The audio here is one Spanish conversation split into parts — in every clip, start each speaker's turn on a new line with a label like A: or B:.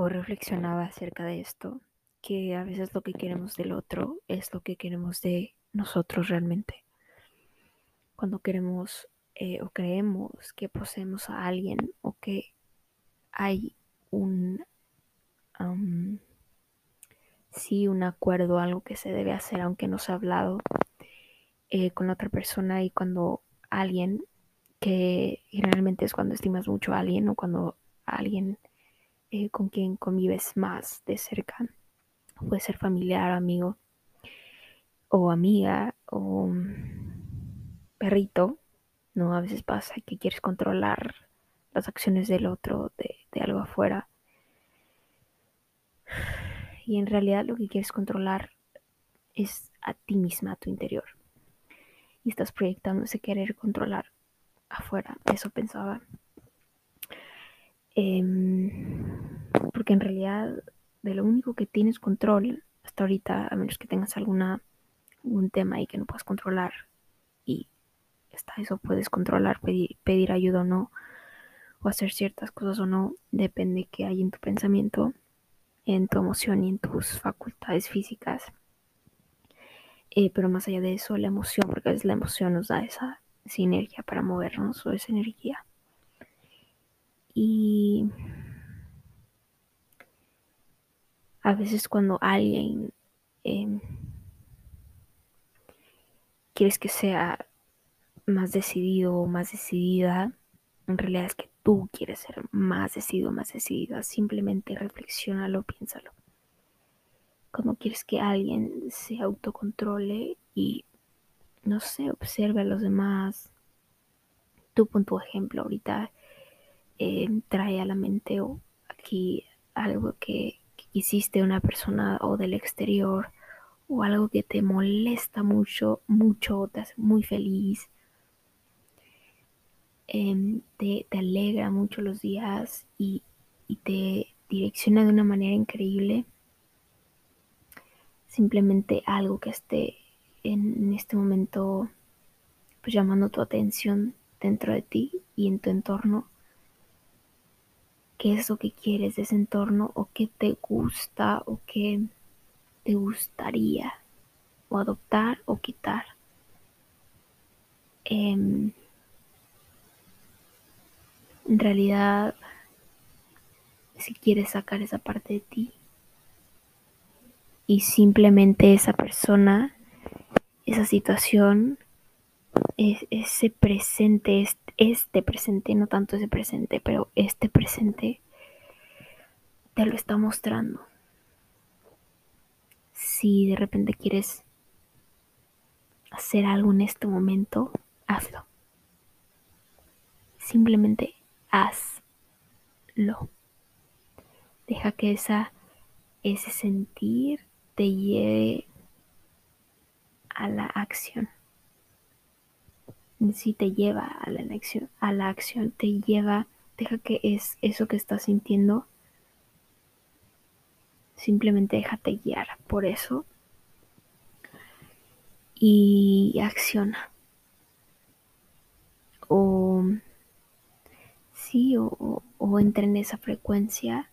A: o reflexionaba acerca de esto, que a veces lo que queremos del otro es lo que queremos de nosotros realmente. Cuando queremos eh, o creemos que poseemos a alguien o que hay un sí un acuerdo, algo que se debe hacer aunque no se ha hablado eh, con otra persona y cuando alguien que generalmente es cuando estimas mucho a alguien o cuando alguien eh, con quien convives más de cerca. Puede ser familiar, amigo o amiga o perrito, ¿no? A veces pasa que quieres controlar las acciones del otro, de, de algo afuera. Y en realidad lo que quieres controlar es a ti misma, a tu interior. Y estás proyectando ese querer controlar afuera. Eso pensaba. Em, porque en realidad de lo único que tienes control hasta ahorita, a menos que tengas alguna, algún tema y que no puedas controlar, y hasta eso puedes controlar, pedir, pedir ayuda o no, o hacer ciertas cosas o no, depende de qué hay en tu pensamiento, en tu emoción y en tus facultades físicas. Eh, pero más allá de eso, la emoción, porque a veces la emoción nos da esa energía para movernos o esa energía. Y a veces cuando alguien em, quieres que sea más decidido o más decidida, en realidad es que tú quieres ser más decidido, más decidida. Simplemente reflexionalo, piénsalo. Cuando quieres que alguien se autocontrole y, no sé, observe a los demás. Tú pon tu ejemplo ahorita eh, trae a la mente o aquí algo que, hiciste una persona o del exterior o algo que te molesta mucho, mucho, te hace muy feliz, em, te, alegra mucho los días y, te direcciona de una manera increíble. Simplemente algo que esté en, en este momento pues llamando tu atención dentro de ti y en tu entorno qué es lo que quieres de ese entorno o qué te gusta o qué te gustaría o adoptar o quitar. Em, en realidad, si quieres sacar esa parte de ti y simplemente esa persona, esa situación, ese presente, este presente, no tanto ese presente, pero este presente te lo está mostrando. Si de repente quieres hacer algo en este momento, hazlo. Simplemente hazlo. Deja que esa, ese sentir te lleve a la acción si te lleva a la acción, a la acción, te lleva, deja que es eso que estás sintiendo, simplemente déjate guiar por eso y acciona. O sí, o, o entra en esa frecuencia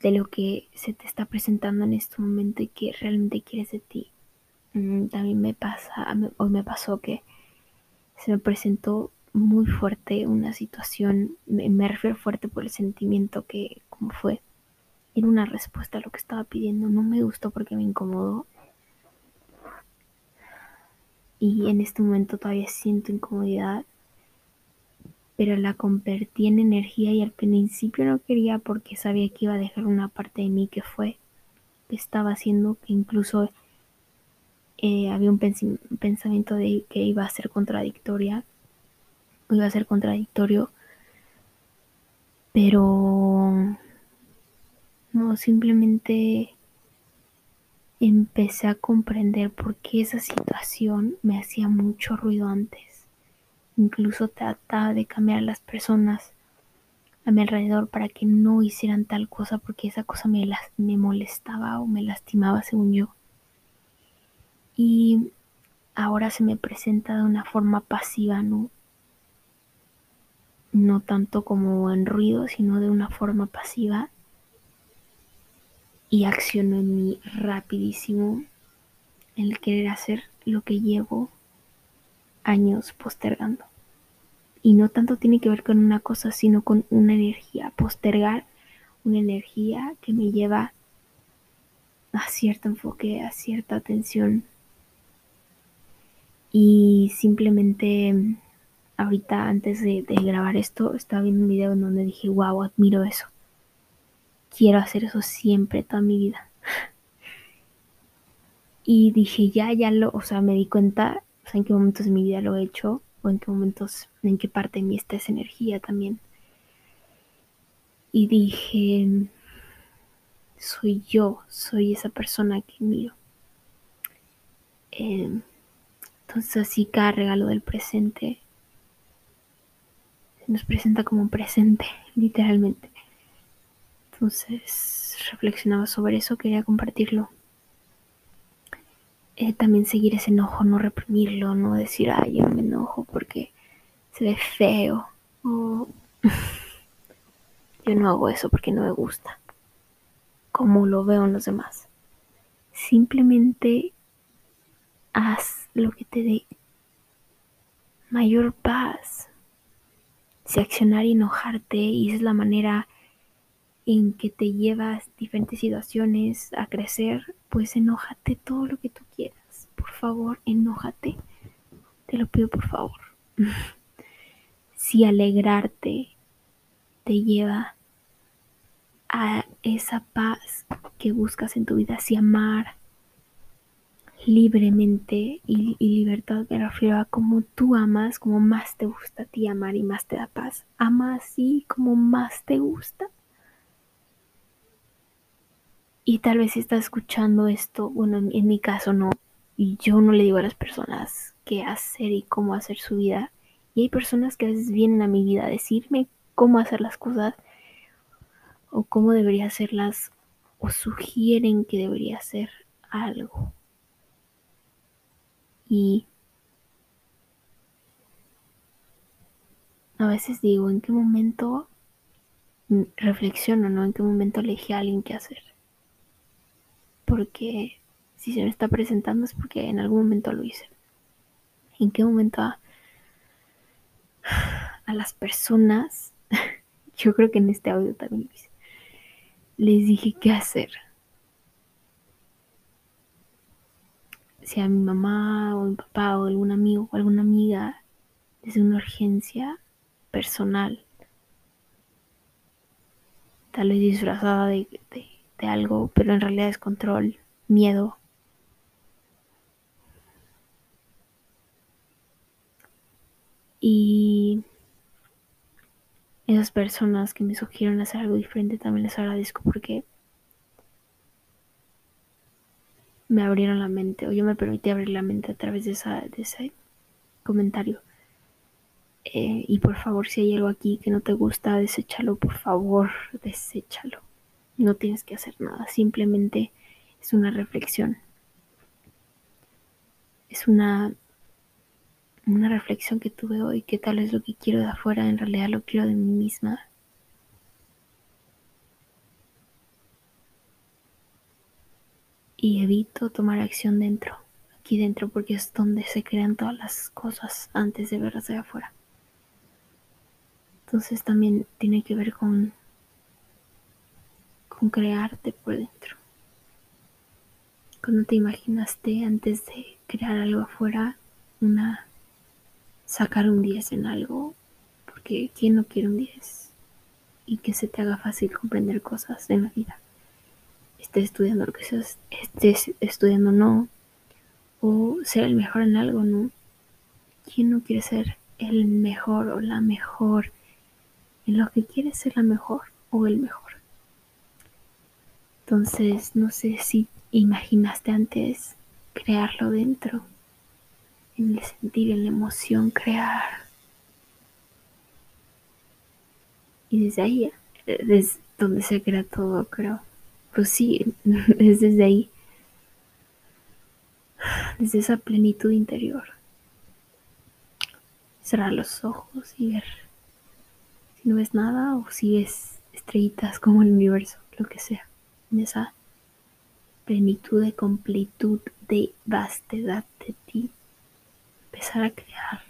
A: de lo que se te está presentando en este momento y que realmente quieres de ti. Mm, también me pasa, hoy me pasó que se me presentó muy fuerte una situación, me, refiero fuerte por el sentimiento que como fue, era una respuesta a lo que estaba pidiendo, no me gustó porque me incomodó. Y en este momento todavía siento incomodidad, pero la convertí en energía y al principio no quería porque sabía que iba a dejar una parte de mí que fue, que estaba haciendo que incluso eh, había un pensamiento de que iba a ser contradictoria, iba a ser contradictorio, pero no, simplemente empecé a comprender por qué esa situación me hacía mucho ruido antes. Incluso trataba de cambiar a las personas a mi alrededor para que no hicieran tal cosa porque esa cosa me, me molestaba o me lastimaba según yo y ahora se me presenta de una forma pasiva, ¿no? no tanto como en ruido, sino de una forma pasiva. Y acciono en mí rapidísimo el querer hacer lo que llevo años postergando. Y no tanto tiene que ver con una cosa, sino con una energía. Postergar una energía que me lleva a cierto enfoque, a cierta atención. Y simplemente ahorita antes de, grabar esto estaba viendo un video en donde dije, wow, admiro eso. Quiero hacer eso siempre, toda mi vida. Y dije, ya, ya lo, o sea, me di cuenta, o sea, en qué momentos de mi vida lo he hecho, o en qué momentos, en qué parte de mí está esa energía también. Y dije, soy yo, soy esa persona que miro. Em, entonces así cada regalo del presente nos presenta como un presente, literalmente. Entonces reflexionaba sobre eso, quería compartirlo. Eh, también seguir ese enojo, no reprimirlo, no decir, ay, yo me enojo porque se ve feo. O yo no hago eso porque no me gusta. Como lo veo en los demás. Simplemente haz lo que te dé mayor paz. Si accionar y enojarte y esa es la manera en que te llevas diferentes situaciones a crecer, pues enójate todo lo que tú quieras. Por favor, enójate. Te lo pido por favor. si alegrarte te lleva a esa paz que buscas en tu vida, si amar libremente y, libertad me refiero a como tú amas, como más te gusta a ti amar y más te da paz. Ama así como más te gusta y tal vez si estás escuchando esto, bueno, en, mi caso no, y yo no le digo a las personas qué hacer y cómo hacer su vida. Y hay personas que a veces vienen a mi vida a decirme cómo hacer las cosas o cómo debería hacerlas o sugieren que debería hacer algo. Y a veces digo, ¿en qué momento reflexiono, no? ¿En qué momento elegí a alguien que hacer? porque si se me está presentando es porque en algún momento lo hice. ¿En qué momento a, a las personas, yo creo que en este audio también lo hice, les dije qué hacer? Si a mi mamá o mi papá o algún amigo o alguna amiga es una urgencia personal, tal vez disfrazada de de algo, pero en realidad es control, miedo. Y esas personas que me sugirieron hacer algo diferente también les agradezco porque me abrieron la mente o yo me permití abrir la mente a través de, esa, de ese comentario. Eh, y por favor, si hay algo aquí que no te gusta, deséchalo, por favor, deséchalo. No tienes que hacer nada, simplemente es una reflexión. Es una, una reflexión que tuve hoy, que tal es lo que quiero de afuera, en realidad lo quiero de mí misma. Y evito tomar acción dentro, aquí dentro, porque es donde se crean todas las cosas antes de verlas de afuera. Entonces también tiene que ver con con crearte por dentro. Cuando te imaginaste antes de crear algo afuera, una sacar un 10 en algo, porque ¿quién no quiere un 10? Y que se te haga fácil comprender cosas en la vida. Estés estudiando lo que seas, estés estudiando no, o ser el mejor en algo, ¿no? ¿Quién no quiere ser el mejor o la mejor en lo que quiere ser la mejor o el mejor? Entonces, no sé si imaginaste antes crearlo dentro, en el sentir, en la emoción, crear. Y desde ahí, desde donde se crea todo, creo. Pues sí, es desde ahí, desde esa plenitud interior. Cerrar los ojos y ver si no ves nada o si ves estrellitas como el universo, lo que sea, en esa plenitud de completud, de vastedad de ti, empezar a crear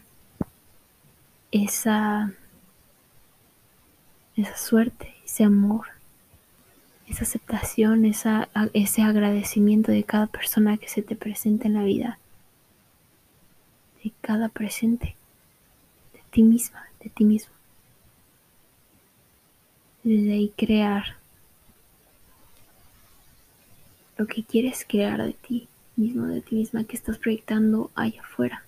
A: esa, esa suerte, ese amor, esa aceptación, ese agradecimiento de cada persona que se te presenta en la vida, de cada presente, de ti misma, de ti mismo. Desde ahí crear lo que quieres crear de ti mismo, de ti misma, que estás proyectando allá afuera.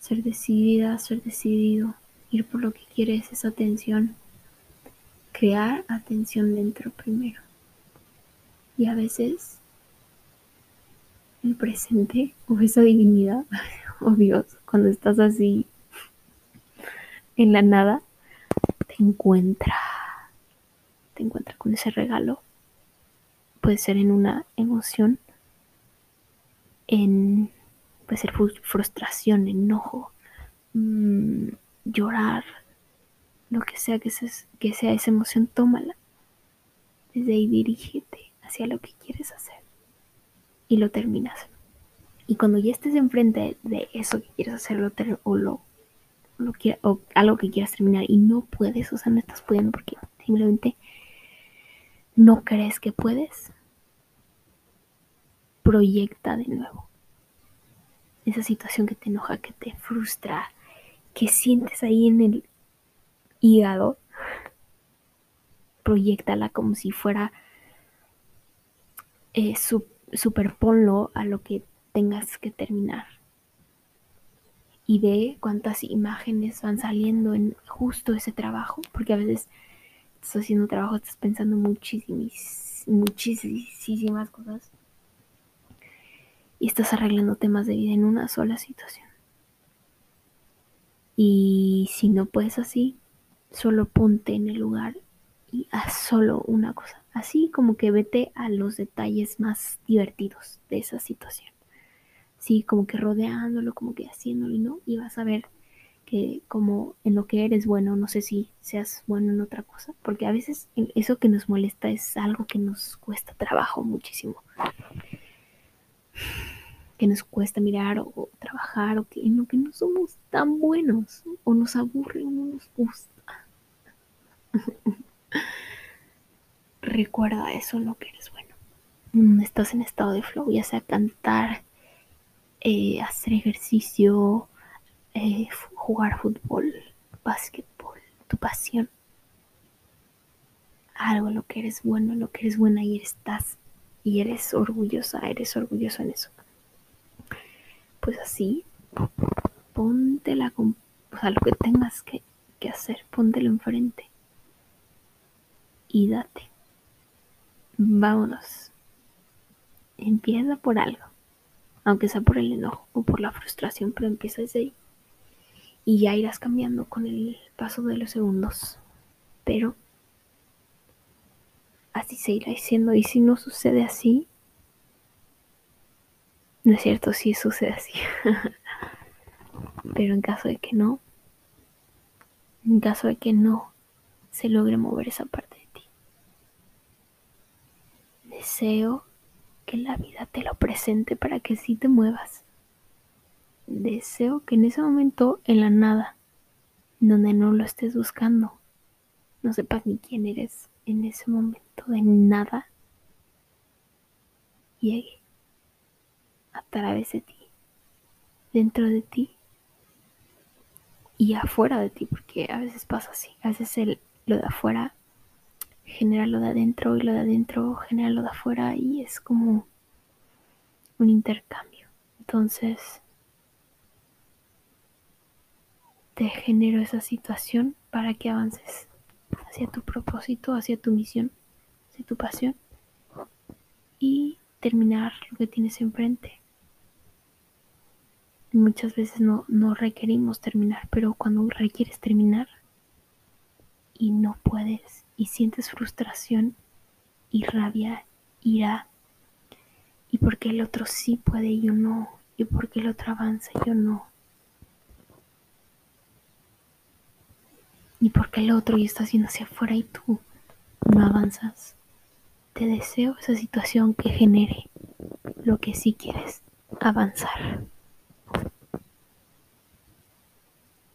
A: Ser decidida, ser decidido, ir por lo que quieres, esa atención. Crear atención dentro primero. Y a veces el presente o esa divinidad o Dios, cuando estás así en la nada, te encuentra te encuentra con ese regalo. Puede ser en una emoción, en puede ser frustración, enojo, mmm, llorar, lo que sea que, que sea esa emoción, tómala. Desde ahí dirígete hacia lo que quieres hacer y lo terminas. Y cuando ya estés enfrente de eso que quieres hacer o, lo, lo, o algo que quieras terminar y no puedes, o sea, no estás pudiendo porque simplemente no crees que puedes, proyecta de nuevo esa situación que te enoja, que te frustra, que sientes ahí en el hígado, proyectala como si fuera, eh, superponlo a lo que tengas que terminar. Y ve cuántas imágenes van saliendo en justo ese trabajo, porque a veces estás haciendo trabajo, estás pensando muchísimas, muchísimas cosas y estás arreglando temas de vida en una sola situación. Y si no puedes así, solo ponte en el lugar y haz solo una cosa. Así como que vete a los detalles más divertidos de esa situación. Sí, como que rodeándolo, como que haciéndolo y no, y vas a ver que como en lo que eres bueno, no sé si seas bueno en otra cosa, porque a veces eso que nos molesta es algo que nos cuesta trabajo muchísimo. Que nos cuesta mirar o, trabajar o que en lo que no somos tan buenos o nos aburre o no nos gusta. Recuerda eso lo que eres bueno. Mm, estás en estado de flow, ya sea cantar, eh, hacer ejercicio, eh, jugar fútbol, básquetbol, tu pasión. Algo lo que eres bueno, lo que eres buena y estás y eres orgullosa, eres orgulloso en eso. Pues así, póntela con, o sea, lo que tengas que, que hacer, póntelo enfrente y date. Vámonos. Empieza por algo, aunque sea por el enojo o por la frustración, pero empieza desde ahí y ya irás cambiando con el paso de los segundos. Pero así se irá diciendo y si no sucede así, no es cierto, si sucede así. Pero en caso de que no, en caso de que no se logre mover esa parte de ti, deseo que la vida te lo presente para que sí te muevas deseo que en ese momento, en la nada, donde no lo estés buscando, no sepas ni quién eres en ese momento de nada, llegue a través de ti, dentro de ti y afuera de ti, porque a veces pasa así, a veces el, lo de afuera genera lo de adentro y lo de adentro genera lo de afuera y es como un intercambio. Entonces, te genero esa situación para que avances hacia tu propósito, hacia tu misión, hacia tu pasión y terminar lo que tienes enfrente. Muchas veces no, no requerimos terminar, pero cuando requieres terminar y no puedes y sientes frustración y rabia, ira, y porque el otro sí puede y yo no, y porque el otro avanza y yo no y porque el otro ya está haciendo hacia afuera y tú no avanzas. Te deseo esa situación que genere lo que sí quieres, avanzar.